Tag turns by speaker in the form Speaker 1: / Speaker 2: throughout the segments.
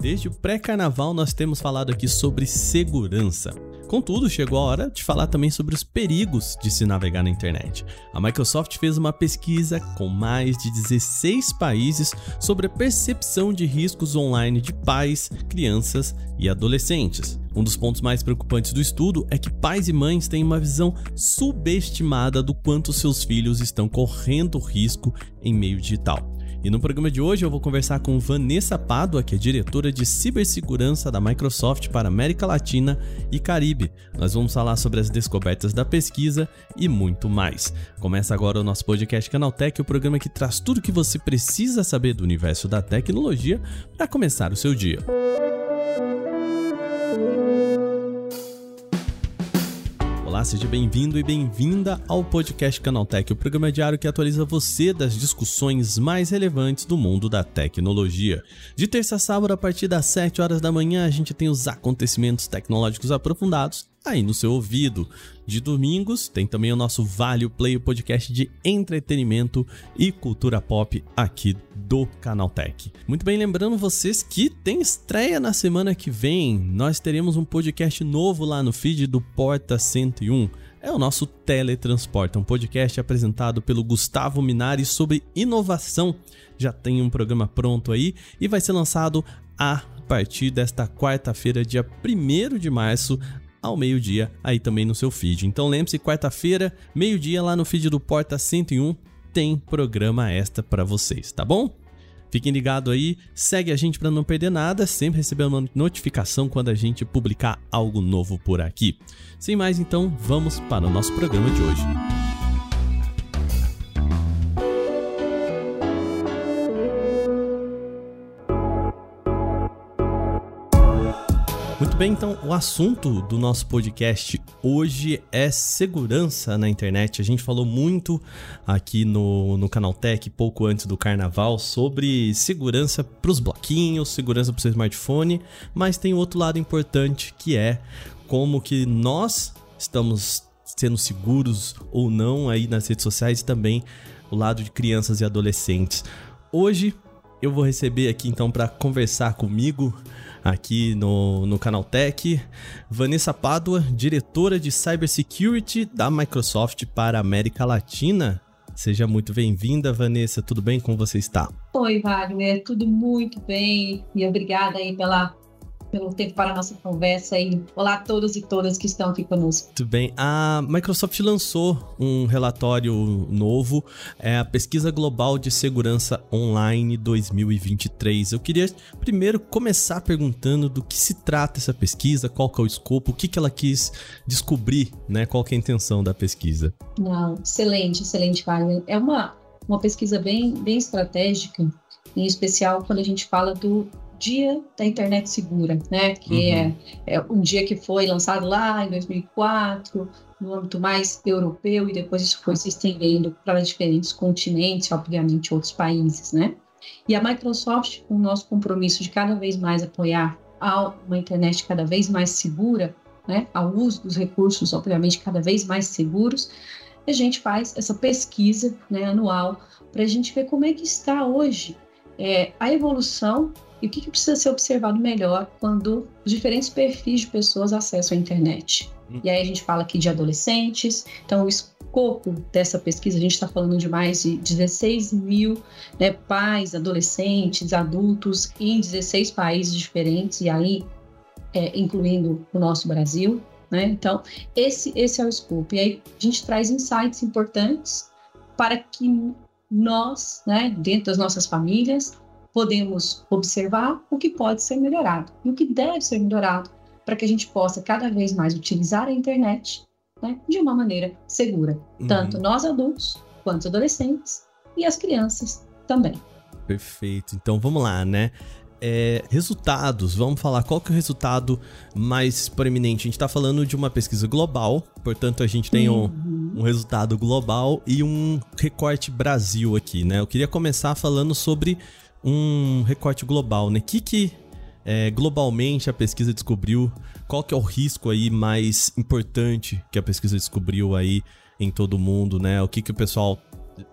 Speaker 1: Desde o pré-carnaval nós temos falado aqui sobre segurança. Contudo, chegou a hora de falar também sobre os perigos de se navegar na internet. A Microsoft fez uma pesquisa com mais de 16 países sobre a percepção de riscos online de pais, crianças e adolescentes. Um dos pontos mais preocupantes do estudo é que pais e mães têm uma visão subestimada do quanto seus filhos estão correndo risco em meio digital. E no programa de hoje eu vou conversar com Vanessa Pádua, que é diretora de cibersegurança da Microsoft para América Latina e Caribe. Nós vamos falar sobre as descobertas da pesquisa e muito mais. Começa agora o nosso podcast Canaltech, o programa que traz tudo o que você precisa saber do universo da tecnologia para começar o seu dia. Olá, seja bem-vindo e bem-vinda ao podcast Canaltech, o programa diário que atualiza você das discussões mais relevantes do mundo da tecnologia. De terça a sábado, a partir das 7 horas da manhã, a gente tem os acontecimentos tecnológicos aprofundados aí no seu ouvido. De domingos, tem também o nosso Vale Play, o podcast de entretenimento e cultura pop aqui do Canaltech. Muito bem, lembrando vocês que tem estreia na semana que vem. Nós teremos um podcast novo lá no feed do Porta 101 é o nosso Teletransporta, um podcast apresentado pelo Gustavo Minari sobre inovação. Já tem um programa pronto aí e vai ser lançado a partir desta quarta-feira, dia 1 de março, ao meio-dia, aí também no seu feed. Então lembre-se, quarta-feira, meio-dia, lá no feed do Porta 101, tem programa extra para vocês, tá bom? Fiquem ligados aí, segue a gente para não perder nada, sempre receber uma notificação quando a gente publicar algo novo por aqui. Sem mais, então, vamos para o nosso programa de hoje. Muito bem, então o assunto do nosso podcast hoje é segurança na internet. A gente falou muito aqui no, no Canal Tech, pouco antes do carnaval, sobre segurança para os bloquinhos, segurança para o seu smartphone, mas tem outro lado importante que é como que nós estamos sendo seguros ou não aí nas redes sociais e também o lado de crianças e adolescentes. Hoje eu vou receber aqui então para conversar comigo aqui no, no Canal Tech. Vanessa Pádua, diretora de Cybersecurity da Microsoft para a América Latina. Seja muito bem-vinda, Vanessa. Tudo bem? Como você está?
Speaker 2: Oi, Wagner. Tudo muito bem. E obrigada aí pela pelo tempo para a nossa conversa e olá a todos e todas que estão aqui conosco.
Speaker 1: Muito bem. A Microsoft lançou um relatório novo, é a Pesquisa Global de Segurança Online 2023. Eu queria primeiro começar perguntando do que se trata essa pesquisa, qual que é o escopo, o que, que ela quis descobrir, né? Qual que é a intenção da pesquisa?
Speaker 2: Não, excelente, excelente, Wagner. É uma, uma pesquisa bem, bem estratégica, em especial quando a gente fala do Dia da Internet Segura, né? Que uhum. é, é um dia que foi lançado lá em 2004, no âmbito mais europeu, e depois isso foi se estendendo para diferentes continentes, obviamente outros países, né? E a Microsoft, com o nosso compromisso de cada vez mais apoiar uma internet cada vez mais segura, né, ao uso dos recursos, obviamente, cada vez mais seguros, a gente faz essa pesquisa né, anual para a gente ver como é que está hoje é, a evolução e o que, que precisa ser observado melhor quando os diferentes perfis de pessoas acessam a internet. Hum. E aí a gente fala aqui de adolescentes, então o escopo dessa pesquisa, a gente está falando de mais de 16 mil né, pais, adolescentes, adultos em 16 países diferentes, e aí é, incluindo o nosso Brasil. Né? Então, esse, esse é o escopo. E aí a gente traz insights importantes para que nós, né, dentro das nossas famílias, podemos observar o que pode ser melhorado e o que deve ser melhorado para que a gente possa cada vez mais utilizar a internet né, de uma maneira segura, uhum. tanto nós adultos quanto adolescentes e as crianças também.
Speaker 1: Perfeito. Então vamos lá, né? É, resultados, vamos falar qual que é o resultado mais proeminente. A gente está falando de uma pesquisa global, portanto a gente tem um, uhum. um, resultado global e um recorte Brasil aqui, né? Eu queria começar falando sobre um recorte global, né? Que que é, globalmente a pesquisa descobriu? Qual que é o risco aí mais importante que a pesquisa descobriu aí em todo o mundo, né? O que, que o pessoal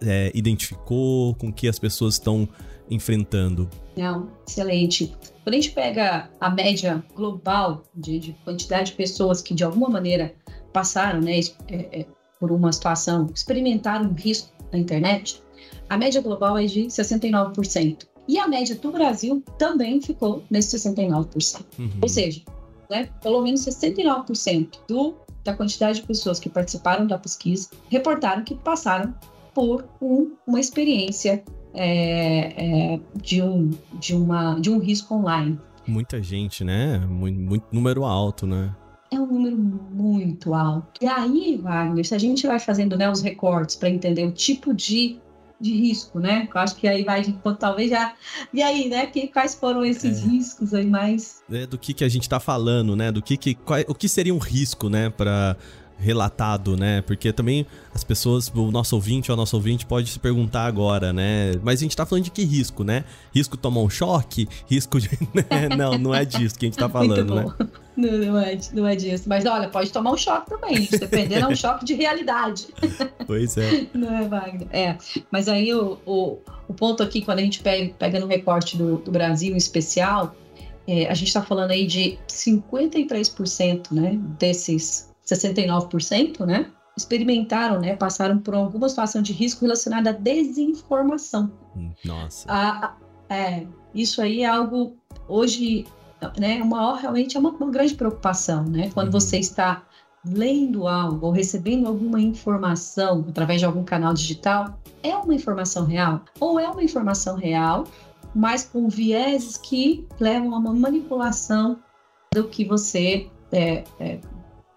Speaker 1: é, identificou, com que as pessoas estão enfrentando?
Speaker 2: Não, excelente. Quando a gente pega a média global de, de quantidade de pessoas que de alguma maneira passaram né, é, é, por uma situação, experimentaram um risco na internet, a média global é de 69%. E a média do Brasil também ficou nesse 69%. Uhum. Ou seja, né, pelo menos 69% do, da quantidade de pessoas que participaram da pesquisa reportaram que passaram por um, uma experiência é, é, de, um, de, uma, de um risco online.
Speaker 1: Muita gente, né? Muito, muito número alto, né?
Speaker 2: é um número muito alto. E aí, Wagner, se a gente vai fazendo né, os recortes para entender o tipo de de risco, né? Eu acho que aí vai, talvez já. E aí, né? Que, quais foram esses é. riscos aí mais?
Speaker 1: É do que, que a gente está falando, né? Do que, que qual, o que seria um risco, né? Para relatado, né? Porque também as pessoas, o nosso ouvinte ou a nossa ouvinte pode se perguntar agora, né? Mas a gente tá falando de que risco, né? Risco tomar um choque? Risco de. Né? não, não é disso que a gente tá falando, né?
Speaker 2: Não, não, é, não é disso. Mas olha, pode tomar um choque também. Dependendo, é um choque de realidade.
Speaker 1: Pois é.
Speaker 2: Não é, Wagner? É. Mas aí o, o, o ponto aqui, quando a gente pega, pega no recorte do, do Brasil em especial, é, a gente está falando aí de 53% né, desses 69%, né? Experimentaram, né? Passaram por alguma situação de risco relacionada à desinformação.
Speaker 1: Nossa.
Speaker 2: A, a, é, isso aí é algo hoje, né? Uma, realmente é uma, uma grande preocupação, né? Quando uhum. você está lendo algo ou recebendo alguma informação através de algum canal digital, é uma informação real ou é uma informação real, mas com vieses que levam a uma manipulação do que você é, é,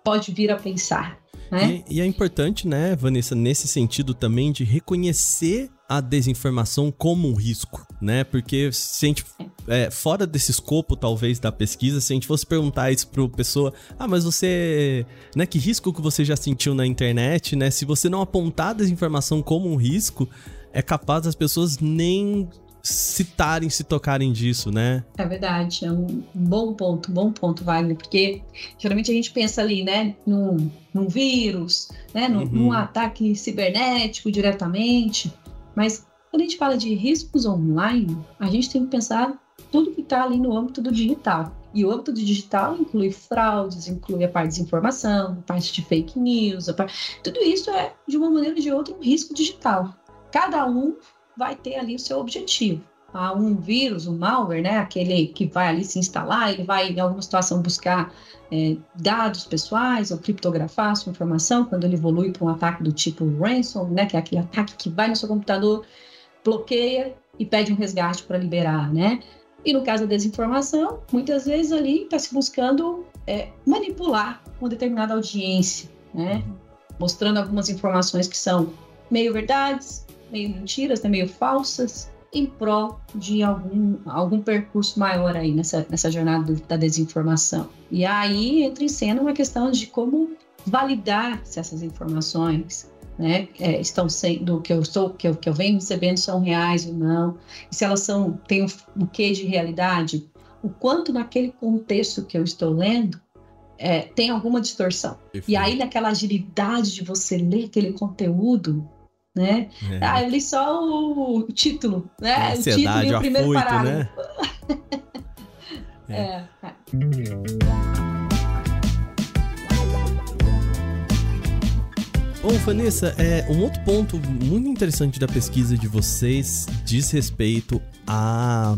Speaker 2: pode vir a pensar. Né?
Speaker 1: E, e, é importante, né, Vanessa, nesse sentido também de reconhecer a desinformação como um risco, né? Porque se a gente, é, fora desse escopo, talvez, da pesquisa, se a gente fosse perguntar isso para pessoa, ah, mas você, né, que risco que você já sentiu na internet, né? Se você não apontar a desinformação como um risco, é capaz das pessoas nem citarem, se tocarem disso, né?
Speaker 2: É verdade, é um bom ponto, um bom ponto, Wagner, porque geralmente a gente pensa ali, né, num, num vírus, né, num, uhum. num ataque cibernético diretamente, mas quando a gente fala de riscos online, a gente tem que pensar tudo que está ali no âmbito do digital. E o âmbito do digital inclui fraudes, inclui a parte de desinformação, a parte de fake news, parte... tudo isso é, de uma maneira ou de outra, um risco digital. Cada um vai ter ali o seu objetivo. Há um vírus, um malware, né, aquele que vai ali se instalar, ele vai em alguma situação buscar é, dados pessoais ou criptografar sua informação, quando ele evolui para um ataque do tipo ransom, né, que é aquele ataque que vai no seu computador, bloqueia e pede um resgate para liberar, né? E no caso da desinformação, muitas vezes ali está se buscando é, manipular uma determinada audiência, né? Mostrando algumas informações que são meio verdades, meio mentiras, né, meio falsas, em prol de algum, algum percurso maior aí nessa, nessa jornada da desinformação. E aí entra em cena uma questão de como validar se essas informações né, é, estão sendo que eu estou que eu, que eu venho recebendo são reais ou não, e se elas são têm o, que de realidade, o quanto naquele contexto que eu estou lendo é, tem alguma distorção. E aí naquela agilidade de você ler aquele conteúdo, né? É. Ah, eu li só o título, né? O título e o primeiro afoito, parágrafo. Né? é. é.
Speaker 1: Bom, Vanessa, é, um outro ponto muito interessante da pesquisa de vocês diz respeito à,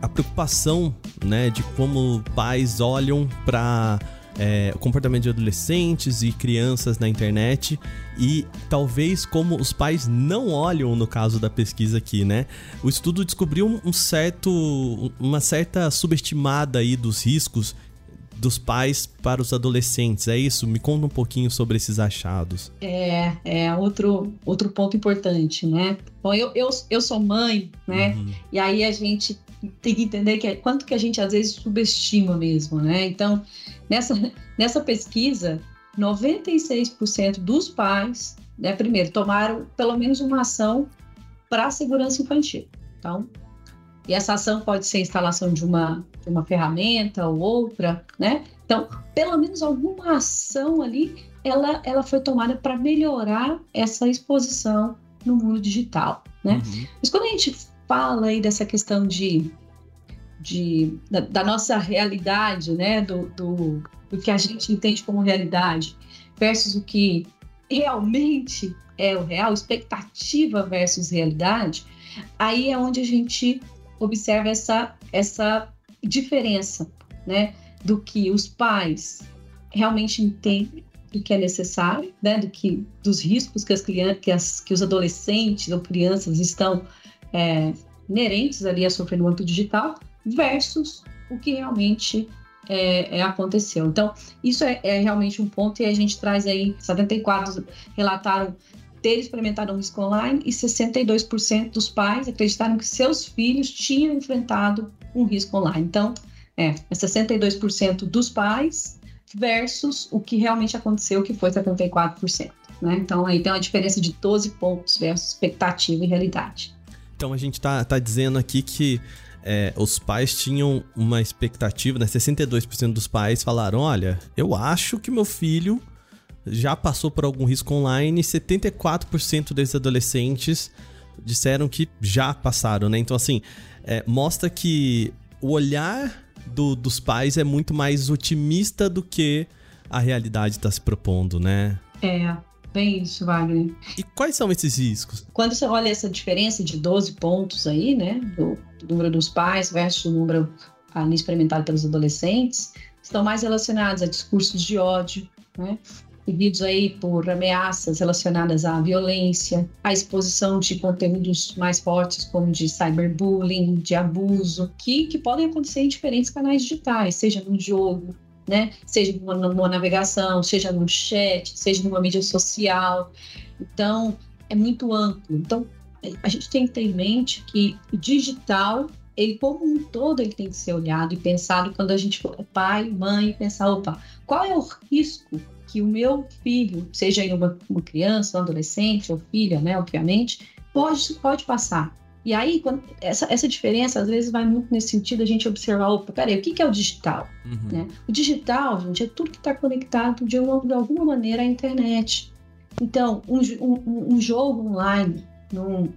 Speaker 1: à preocupação né, de como pais olham para é, o comportamento de adolescentes e crianças na internet e talvez como os pais não olham no caso da pesquisa aqui, né? O estudo descobriu um certo, uma certa subestimada aí dos riscos dos pais para os adolescentes. É isso? Me conta um pouquinho sobre esses achados.
Speaker 2: É, é outro, outro ponto importante, né? Bom, eu, eu, eu sou mãe, né? Uhum. E aí a gente tem que entender que é, quanto que a gente às vezes subestima mesmo, né? Então, nessa, nessa pesquisa, 96% dos pais, né, primeiro, tomaram pelo menos uma ação para a segurança infantil. Então, e essa ação pode ser a instalação de uma, de uma ferramenta ou outra, né? Então, pelo menos alguma ação ali, ela, ela foi tomada para melhorar essa exposição no mundo digital, né? Uhum. Mas quando a gente fala aí dessa questão de, de da, da nossa realidade, né? Do, do, do que a gente entende como realidade versus o que realmente é o real, expectativa versus realidade, aí é onde a gente observa essa, essa diferença, né? Do que os pais realmente entendem do que é necessário, né? Do que dos riscos que as crianças, que, as, que os adolescentes ou crianças estão é, inerentes ali a sofrer no âmbito digital, versus o que realmente é, é, aconteceu. Então, isso é, é, realmente um ponto e a gente traz aí, 74 relataram ter experimentado um risco online e 62% dos pais acreditaram que seus filhos tinham enfrentado um risco online. Então, é, 62% dos pais versus o que realmente aconteceu, que foi 74%. Né? Então, aí tem uma diferença de 12 pontos versus expectativa e realidade.
Speaker 1: Então, a gente está tá dizendo aqui que é, os pais tinham uma expectativa, né? 62% dos pais falaram: olha, eu acho que meu filho já passou por algum risco online, 74% desses adolescentes disseram que já passaram, né? Então, assim, é, mostra que o olhar do, dos pais é muito mais otimista do que a realidade está se propondo, né?
Speaker 2: É, bem isso, Wagner.
Speaker 1: E quais são esses riscos?
Speaker 2: Quando você olha essa diferença de 12 pontos aí, né, do, do número dos pais versus o número ali experimentado pelos adolescentes, estão mais relacionados a discursos de ódio, né? seguidos aí por ameaças relacionadas à violência, à exposição de conteúdos mais fortes, como de cyberbullying, de abuso, que, que podem acontecer em diferentes canais digitais, seja no jogo, né? seja numa, navegação, seja no chat, seja numa mídia social. Então, é muito amplo. Então, a gente tem que ter em mente que o digital ele como um todo ele tem que ser olhado e pensado quando a gente for pai, mãe, pensar, opa, qual é o risco que o meu filho, seja uma, uma criança, um adolescente ou filha, né, obviamente, pode, pode passar. E aí, quando, essa, essa diferença, às vezes, vai muito nesse sentido, a gente observar, opa, peraí, o que, que é o digital? Uhum. Né? O digital, gente, é tudo que está conectado de, uma, de alguma maneira à internet. Então, um, um, um jogo online, num,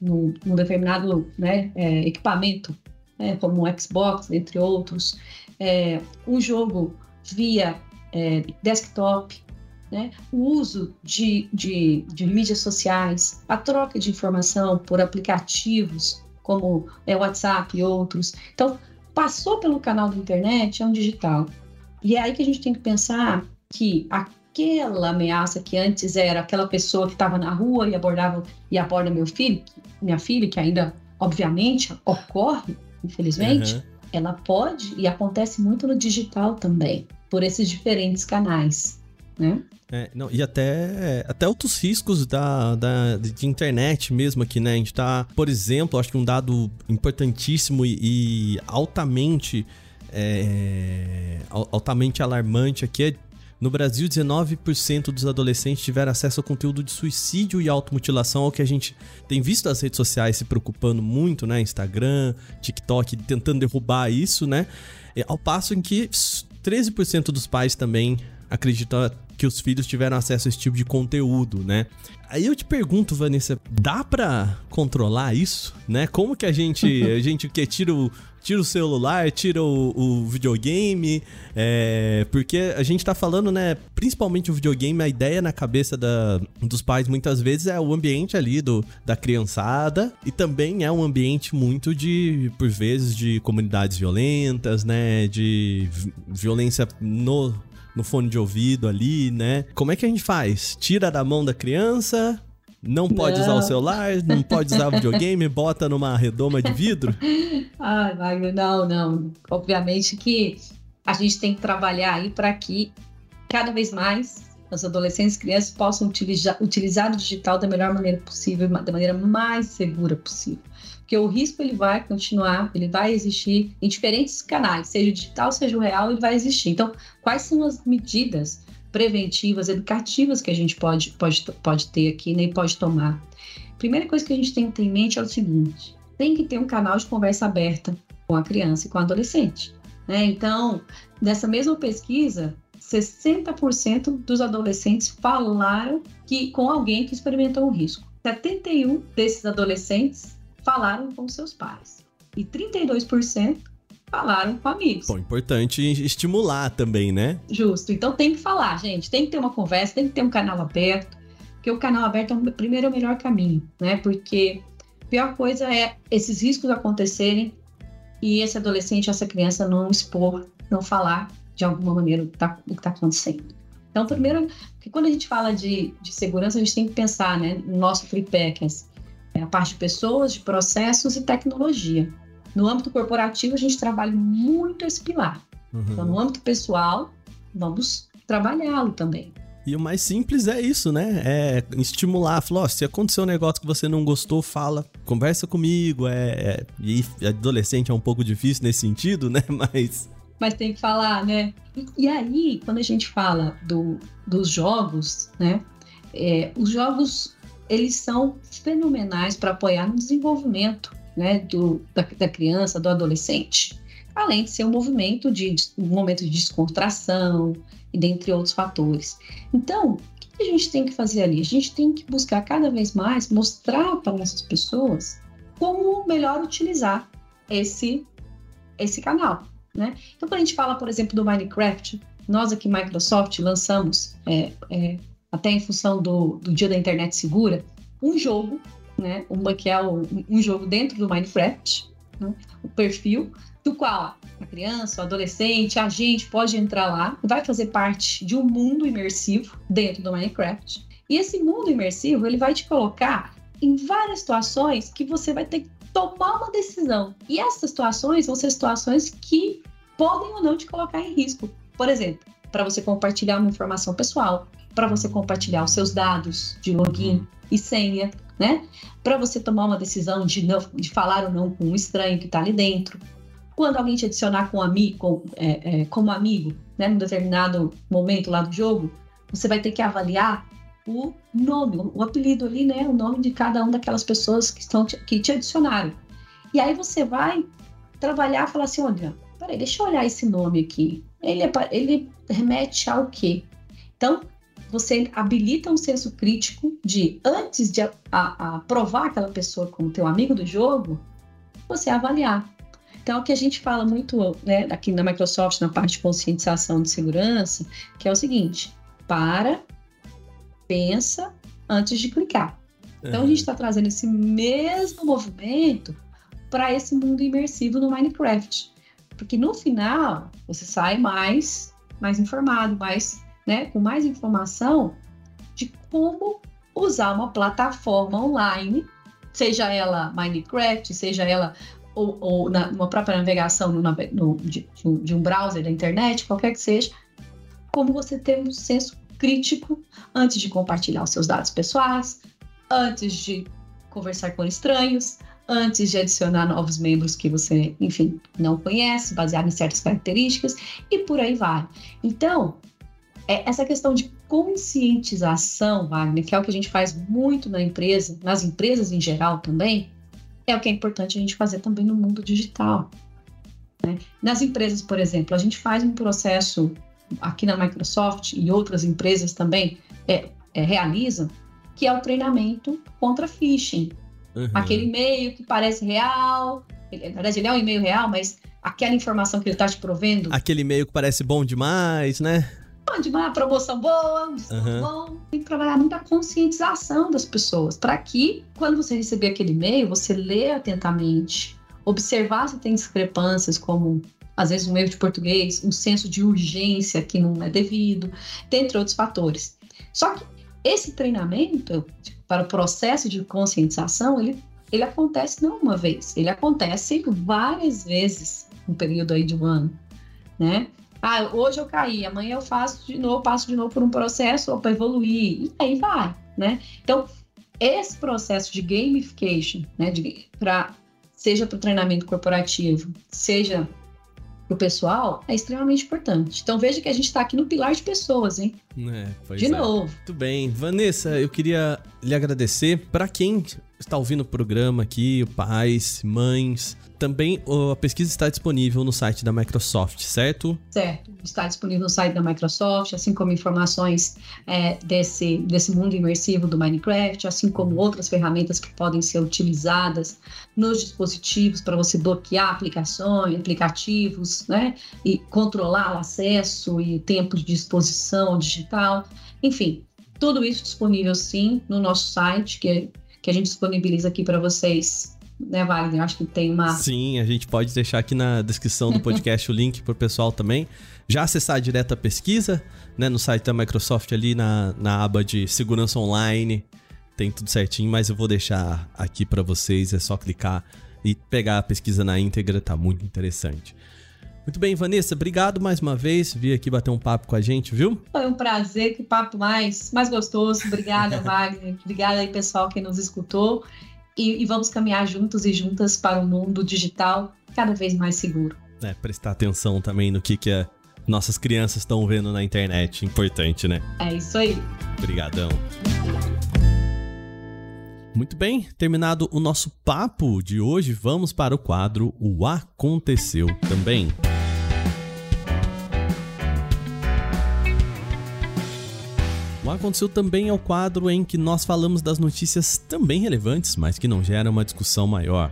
Speaker 2: num, num determinado né, é, equipamento, né, como um Xbox, entre outros, é, um jogo via é, desktop, né? o uso de, de, de, mídias sociais, a troca de informação por aplicativos como é, WhatsApp e outros. Então, passou pelo canal da internet, é um digital. E é aí que a gente tem que pensar que aquela ameaça que antes era aquela pessoa que estava na rua e abordava e aborda meu filho, minha filha, que ainda, obviamente, ocorre, infelizmente, uhum. ela pode e acontece muito no digital também por esses diferentes canais, né?
Speaker 1: É, não, e até, até outros riscos da, da, de internet mesmo aqui, né? A gente tá, por exemplo, acho que um dado importantíssimo e, e altamente, é, altamente alarmante aqui é no Brasil, 19% dos adolescentes tiveram acesso a conteúdo de suicídio e automutilação, ao que a gente tem visto as redes sociais se preocupando muito, né? Instagram, TikTok, tentando derrubar isso, né? Ao passo em que 13% dos pais também acreditam que os filhos tiveram acesso a esse tipo de conteúdo, né? Aí eu te pergunto, Vanessa, dá para controlar isso, né? Como que a gente, a gente que tira o, tira o celular, tira o, o videogame, é, porque a gente tá falando, né, principalmente o videogame, a ideia na cabeça da, dos pais muitas vezes é o ambiente ali do, da criançada e também é um ambiente muito de, por vezes, de comunidades violentas, né, de violência no no fone de ouvido ali, né? Como é que a gente faz? Tira da mão da criança, não pode não. usar o celular, não pode usar o videogame, bota numa redoma de vidro?
Speaker 2: Ai, Wagner, não, não. Obviamente que a gente tem que trabalhar aí para que cada vez mais as adolescentes e crianças possam utilizar, utilizar o digital da melhor maneira possível, da maneira mais segura possível. Porque o risco ele vai continuar, ele vai existir em diferentes canais, seja o digital, seja o real, ele vai existir. Então, quais são as medidas preventivas, educativas que a gente pode, pode, pode ter aqui, nem né, pode tomar. Primeira coisa que a gente tem que ter em mente é o seguinte: tem que ter um canal de conversa aberta com a criança e com o adolescente. Né? Então, nessa mesma pesquisa, 60% dos adolescentes falaram que com alguém que experimentou um risco. 71 desses adolescentes falaram com seus pais. E 32% falaram com amigos.
Speaker 1: Bom, importante estimular também, né?
Speaker 2: Justo. Então tem que falar, gente. Tem que ter uma conversa, tem que ter um canal aberto. Porque o canal aberto é o primeiro é o melhor caminho, né? Porque a pior coisa é esses riscos acontecerem e esse adolescente, essa criança não expor, não falar de alguma maneira o que está tá acontecendo. Então, primeiro, quando a gente fala de, de segurança, a gente tem que pensar né, no nosso tripé, que é a parte de pessoas, de processos e tecnologia. No âmbito corporativo, a gente trabalha muito esse pilar. Uhum. Então, no âmbito pessoal, vamos trabalhá-lo também.
Speaker 1: E o mais simples é isso, né? É estimular, falar, se aconteceu um negócio que você não gostou, fala, conversa comigo. É, é... E adolescente é um pouco difícil nesse sentido, né? Mas
Speaker 2: mas tem que falar, né? E, aí, quando a gente fala do, dos jogos, né? É, os jogos eles são fenomenais para apoiar no desenvolvimento, né? Do, da, da, criança, do adolescente, além de ser um movimento de um momento de descontração e dentre outros fatores. Então, o que a gente tem que fazer ali? A gente tem que buscar cada vez mais mostrar para essas pessoas como melhor utilizar esse esse canal. Né? Então, quando a gente fala, por exemplo, do Minecraft, nós aqui, Microsoft, lançamos, é, é, até em função do, do Dia da Internet Segura, um jogo, né? Uma que é um, jogo dentro do Minecraft, né? o perfil, do qual a criança, o adolescente, a gente pode entrar lá, vai fazer parte de um mundo imersivo dentro do Minecraft. E esse mundo imersivo, ele vai te colocar em várias situações que você vai ter que tomar uma decisão. E essas situações vão ser situações que podem ou não te colocar em risco. Por exemplo, para você compartilhar uma informação pessoal, para você compartilhar os seus dados de login e senha, né? Para você tomar uma decisão de, não, de falar ou não com um estranho que está ali dentro. Quando alguém te adicionar com amigo, com, é, é, como amigo, né, num determinado momento lá do jogo, você vai ter que avaliar o nome, o apelido ali, né? O nome de cada uma daquelas pessoas que estão te, que te adicionaram. E aí você vai trabalhar falar assim, olha, peraí, deixa eu olhar esse nome aqui. Ele, é, ele remete ao quê? Então, você habilita um senso crítico de, antes de aprovar aquela pessoa como teu amigo do jogo, você avaliar. Então, o que a gente fala muito né, aqui na Microsoft, na parte de conscientização de segurança, que é o seguinte: para, pensa antes de clicar. Então uhum. a gente está trazendo esse mesmo movimento para esse mundo imersivo no Minecraft, porque no final você sai mais, mais informado, mais, né, com mais informação de como usar uma plataforma online, seja ela Minecraft, seja ela ou, ou na, uma própria navegação no, no, de, de um browser da internet, qualquer que seja, como você ter um senso crítico antes de compartilhar os seus dados pessoais, antes de conversar com estranhos, antes de adicionar novos membros que você, enfim, não conhece, baseado em certas características, e por aí vai. Então, é essa questão de conscientização, Wagner, que é o que a gente faz muito na empresa, nas empresas em geral também, é o que é importante a gente fazer também no mundo digital. Né? Nas empresas, por exemplo, a gente faz um processo aqui na Microsoft e outras empresas também é, é, realizam, que é o treinamento contra phishing. Uhum. Aquele e-mail que parece real, ele, na verdade ele é um e-mail real, mas aquela informação que ele está te provendo.
Speaker 1: Aquele e-mail que parece bom demais, né?
Speaker 2: Bom demais, promoção boa, uhum. bom. Tem que trabalhar muito a conscientização das pessoas, para que quando você receber aquele e-mail, você lê atentamente, observar se tem discrepâncias como às vezes um erro de português, um senso de urgência que não é devido, dentre outros fatores. Só que esse treinamento para o processo de conscientização, ele, ele acontece não uma vez, ele acontece várias vezes no período aí de um ano, né? Ah, hoje eu caí, amanhã eu faço de novo, passo de novo por um processo para evoluir, e aí vai, né? Então, esse processo de gamification, né, de, pra, seja para o treinamento corporativo, seja para o pessoal é extremamente importante. Então veja que a gente está aqui no pilar de pessoas, hein?
Speaker 1: É,
Speaker 2: de
Speaker 1: é.
Speaker 2: novo.
Speaker 1: Muito bem. Vanessa, eu queria lhe agradecer. Para quem está ouvindo o programa aqui, pais, mães, também a pesquisa está disponível no site da Microsoft, certo?
Speaker 2: Certo, está disponível no site da Microsoft, assim como informações é, desse, desse mundo imersivo do Minecraft, assim como outras ferramentas que podem ser utilizadas nos dispositivos para você bloquear aplicações, aplicativos, né? E controlar o acesso e o tempo de disposição digital. Enfim, tudo isso disponível sim no nosso site, que, que a gente disponibiliza aqui para vocês né, Wagner? Acho que tem uma.
Speaker 1: Sim, a gente pode deixar aqui na descrição do podcast o link para o pessoal também. Já acessar direto a pesquisa, né, no site da Microsoft ali na, na aba de segurança online. Tem tudo certinho, mas eu vou deixar aqui para vocês. É só clicar e pegar a pesquisa na íntegra, tá muito interessante. Muito bem, Vanessa, obrigado mais uma vez. Vir aqui bater um papo com a gente, viu?
Speaker 2: Foi um prazer, que papo mais, mais gostoso. Obrigada, Wagner. Obrigada aí, pessoal, que nos escutou e, e vamos caminhar juntos e juntas para um mundo digital cada vez mais seguro.
Speaker 1: É, prestar atenção também no que, que a, nossas crianças estão vendo na internet. Importante, né?
Speaker 2: É isso aí.
Speaker 1: Obrigadão. Muito bem, terminado o nosso papo de hoje, vamos para o quadro O Aconteceu Também. O Aconteceu também é o quadro em que nós falamos das notícias também relevantes, mas que não geram uma discussão maior.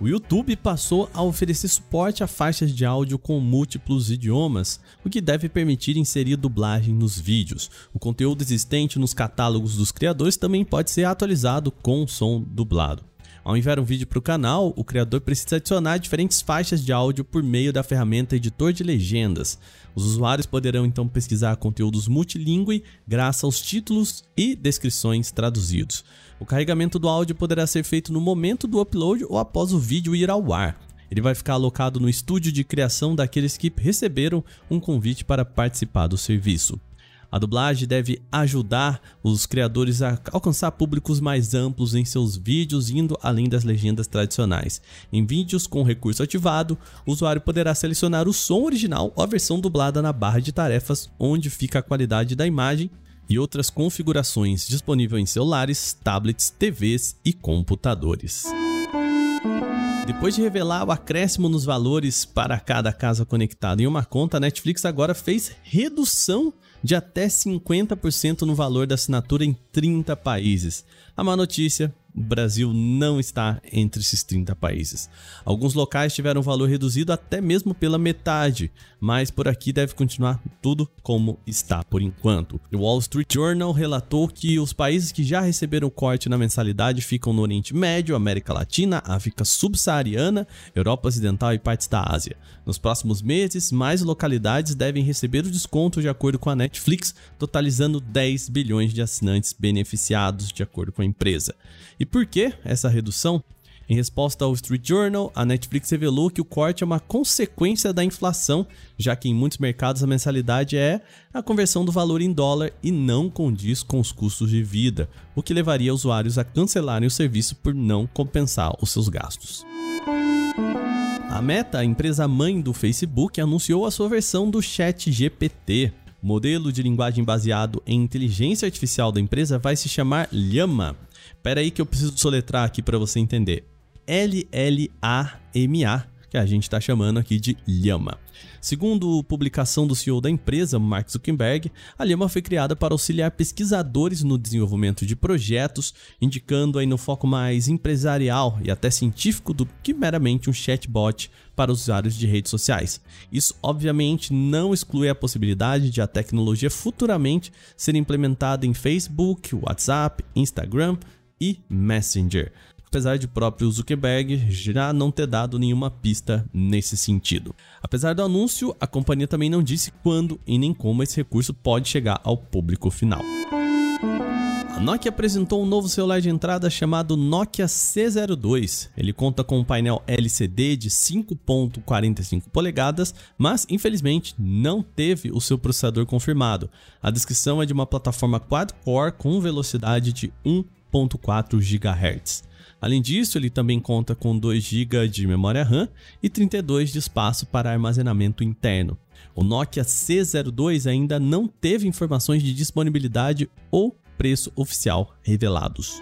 Speaker 1: O YouTube passou a oferecer suporte a faixas de áudio com múltiplos idiomas, o que deve permitir inserir dublagem nos vídeos. O conteúdo existente nos catálogos dos criadores também pode ser atualizado com som dublado. Ao enviar um vídeo para o canal, o criador precisa adicionar diferentes faixas de áudio por meio da ferramenta Editor de Legendas. Os usuários poderão então pesquisar conteúdos multilingüe graças aos títulos e descrições traduzidos. O carregamento do áudio poderá ser feito no momento do upload ou após o vídeo ir ao ar. Ele vai ficar alocado no estúdio de criação daqueles que receberam um convite para participar do serviço. A dublagem deve ajudar os criadores a alcançar públicos mais amplos em seus vídeos, indo além das legendas tradicionais. Em vídeos com recurso ativado, o usuário poderá selecionar o som original ou a versão dublada na barra de tarefas, onde fica a qualidade da imagem e outras configurações disponíveis em celulares, tablets, TVs e computadores. Depois de revelar o acréscimo nos valores para cada casa conectada em uma conta, a Netflix agora fez redução de até 50% no valor da assinatura em 30 países. A má notícia o Brasil não está entre esses 30 países. Alguns locais tiveram valor reduzido até mesmo pela metade, mas por aqui deve continuar tudo como está por enquanto. O Wall Street Journal relatou que os países que já receberam corte na mensalidade ficam no Oriente Médio, América Latina, África Subsaariana, Europa Ocidental e partes da Ásia. Nos próximos meses, mais localidades devem receber o desconto de acordo com a Netflix, totalizando 10 bilhões de assinantes beneficiados de acordo com a empresa. E por que essa redução? Em resposta ao Street Journal, a Netflix revelou que o corte é uma consequência da inflação, já que em muitos mercados a mensalidade é a conversão do valor em dólar e não condiz com os custos de vida, o que levaria usuários a cancelarem o serviço por não compensar os seus gastos. A Meta, a empresa mãe do Facebook, anunciou a sua versão do Chat GPT. O modelo de linguagem baseado em inteligência artificial da empresa vai se chamar Llama Pera aí que eu preciso soletrar aqui para você entender. L-L-A-M-A, que a gente está chamando aqui de Llama. Segundo publicação do CEO da empresa, Mark Zuckerberg, a Llama foi criada para auxiliar pesquisadores no desenvolvimento de projetos, indicando aí no foco mais empresarial e até científico do que meramente um chatbot para usuários de redes sociais. Isso obviamente não exclui a possibilidade de a tecnologia futuramente ser implementada em Facebook, WhatsApp, Instagram, e Messenger, apesar de próprio Zuckerberg já não ter dado nenhuma pista nesse sentido. Apesar do anúncio, a companhia também não disse quando e nem como esse recurso pode chegar ao público final. A Nokia apresentou um novo celular de entrada chamado Nokia C02. Ele conta com um painel LCD de 5.45 polegadas, mas infelizmente não teve o seu processador confirmado. A descrição é de uma plataforma quad-core com velocidade de 1 1.4 GHz. Além disso, ele também conta com 2 GB de memória RAM e 32 de espaço para armazenamento interno. O Nokia C02 ainda não teve informações de disponibilidade ou preço oficial revelados.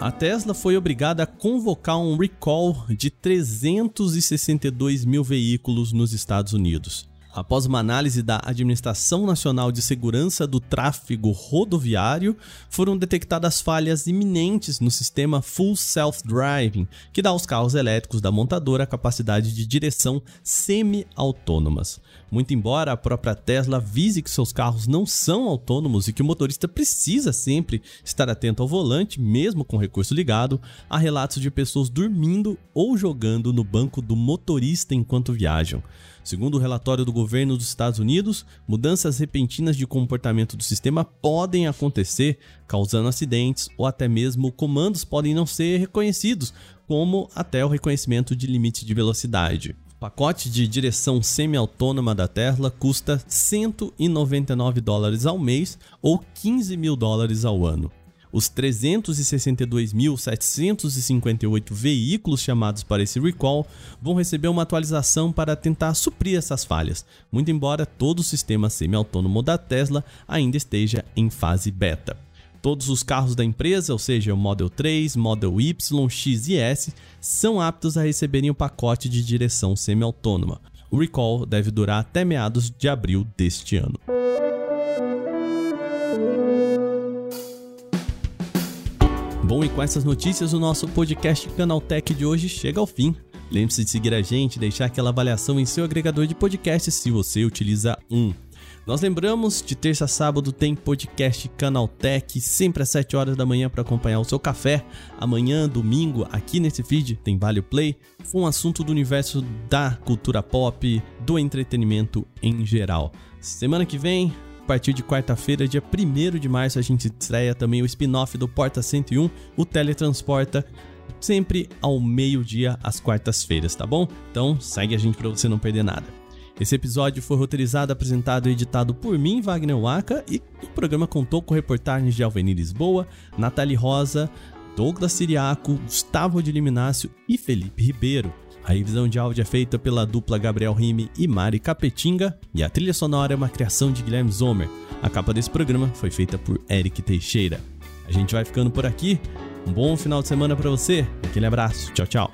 Speaker 1: a Tesla foi obrigada a convocar um recall de 362 mil veículos nos Estados Unidos. Após uma análise da Administração Nacional de Segurança do Tráfego Rodoviário, foram detectadas falhas iminentes no sistema Full Self Driving, que dá aos carros elétricos da montadora a capacidade de direção semi-autônomas. Muito embora a própria Tesla avise que seus carros não são autônomos e que o motorista precisa sempre estar atento ao volante, mesmo com o recurso ligado, há relatos de pessoas dormindo ou jogando no banco do motorista enquanto viajam. Segundo o relatório do governo dos Estados Unidos, mudanças repentinas de comportamento do sistema podem acontecer, causando acidentes ou até mesmo comandos podem não ser reconhecidos, como até o reconhecimento de limite de velocidade. O pacote de direção semi-autônoma da Tesla custa 199 dólares ao mês ou 15 mil dólares ao ano. Os 362.758 veículos chamados para esse recall vão receber uma atualização para tentar suprir essas falhas, muito embora todo o sistema semi-autônomo da Tesla ainda esteja em fase beta. Todos os carros da empresa, ou seja, o Model 3, Model Y, X e S, são aptos a receberem o pacote de direção semi-autônoma. O recall deve durar até meados de abril deste ano. Bom, e com essas notícias, o nosso podcast Canaltech de hoje chega ao fim. Lembre-se de seguir a gente deixar aquela avaliação em seu agregador de podcast se você utiliza um. Nós lembramos, de terça a sábado tem podcast Canaltech, sempre às 7 horas da manhã para acompanhar o seu café. Amanhã, domingo, aqui nesse feed tem Vale Play, um assunto do universo da cultura pop, do entretenimento em geral. Semana que vem, a partir de quarta-feira, dia 1 de março, a gente estreia também o spin-off do Porta 101, o Teletransporta, sempre ao meio-dia às quartas-feiras, tá bom? Então segue a gente para você não perder nada. Esse episódio foi roteirizado, apresentado e editado por mim, Wagner Waka, e o programa contou com reportagens de Alveni Lisboa, Nathalie Rosa, Douglas Siriaco, Gustavo de Liminácio e Felipe Ribeiro. A revisão de áudio é feita pela dupla Gabriel Rime e Mari Capetinga e a trilha sonora é uma criação de Guilherme Zomer. A capa desse programa foi feita por Eric Teixeira. A gente vai ficando por aqui. Um bom final de semana para você. Aquele abraço. Tchau, tchau.